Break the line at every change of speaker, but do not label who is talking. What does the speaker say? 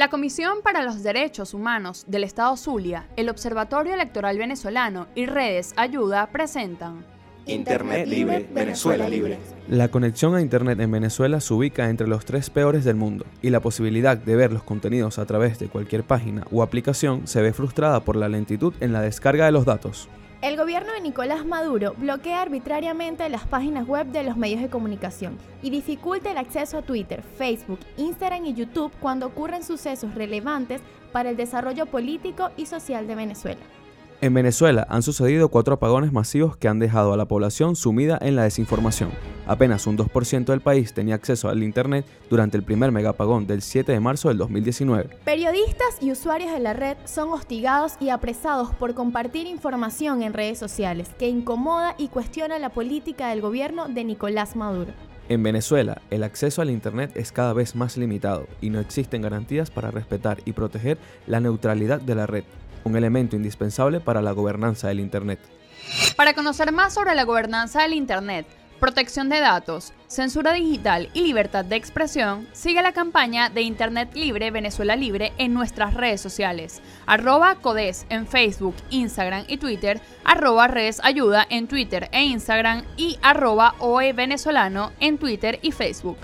La Comisión para los Derechos Humanos del Estado Zulia, el Observatorio Electoral Venezolano y Redes Ayuda presentan
Internet libre, Venezuela libre.
La conexión a Internet en Venezuela se ubica entre los tres peores del mundo y la posibilidad de ver los contenidos a través de cualquier página o aplicación se ve frustrada por la lentitud en la descarga de los datos.
El gobierno de Nicolás Maduro bloquea arbitrariamente las páginas web de los medios de comunicación y dificulta el acceso a Twitter, Facebook, Instagram y YouTube cuando ocurren sucesos relevantes para el desarrollo político y social de Venezuela.
En Venezuela han sucedido cuatro apagones masivos que han dejado a la población sumida en la desinformación. Apenas un 2% del país tenía acceso al Internet durante el primer megapagón del 7 de marzo del 2019.
Periodistas y usuarios de la red son hostigados y apresados por compartir información en redes sociales que incomoda y cuestiona la política del gobierno de Nicolás Maduro.
En Venezuela, el acceso al Internet es cada vez más limitado y no existen garantías para respetar y proteger la neutralidad de la red, un elemento indispensable para la gobernanza del Internet.
Para conocer más sobre la gobernanza del Internet, protección de datos, censura digital y libertad de expresión, sigue la campaña de Internet Libre Venezuela Libre en nuestras redes sociales. Arroba Codes en Facebook, Instagram y Twitter, arroba Redes Ayuda en Twitter e Instagram y arroba OE Venezolano en Twitter y Facebook.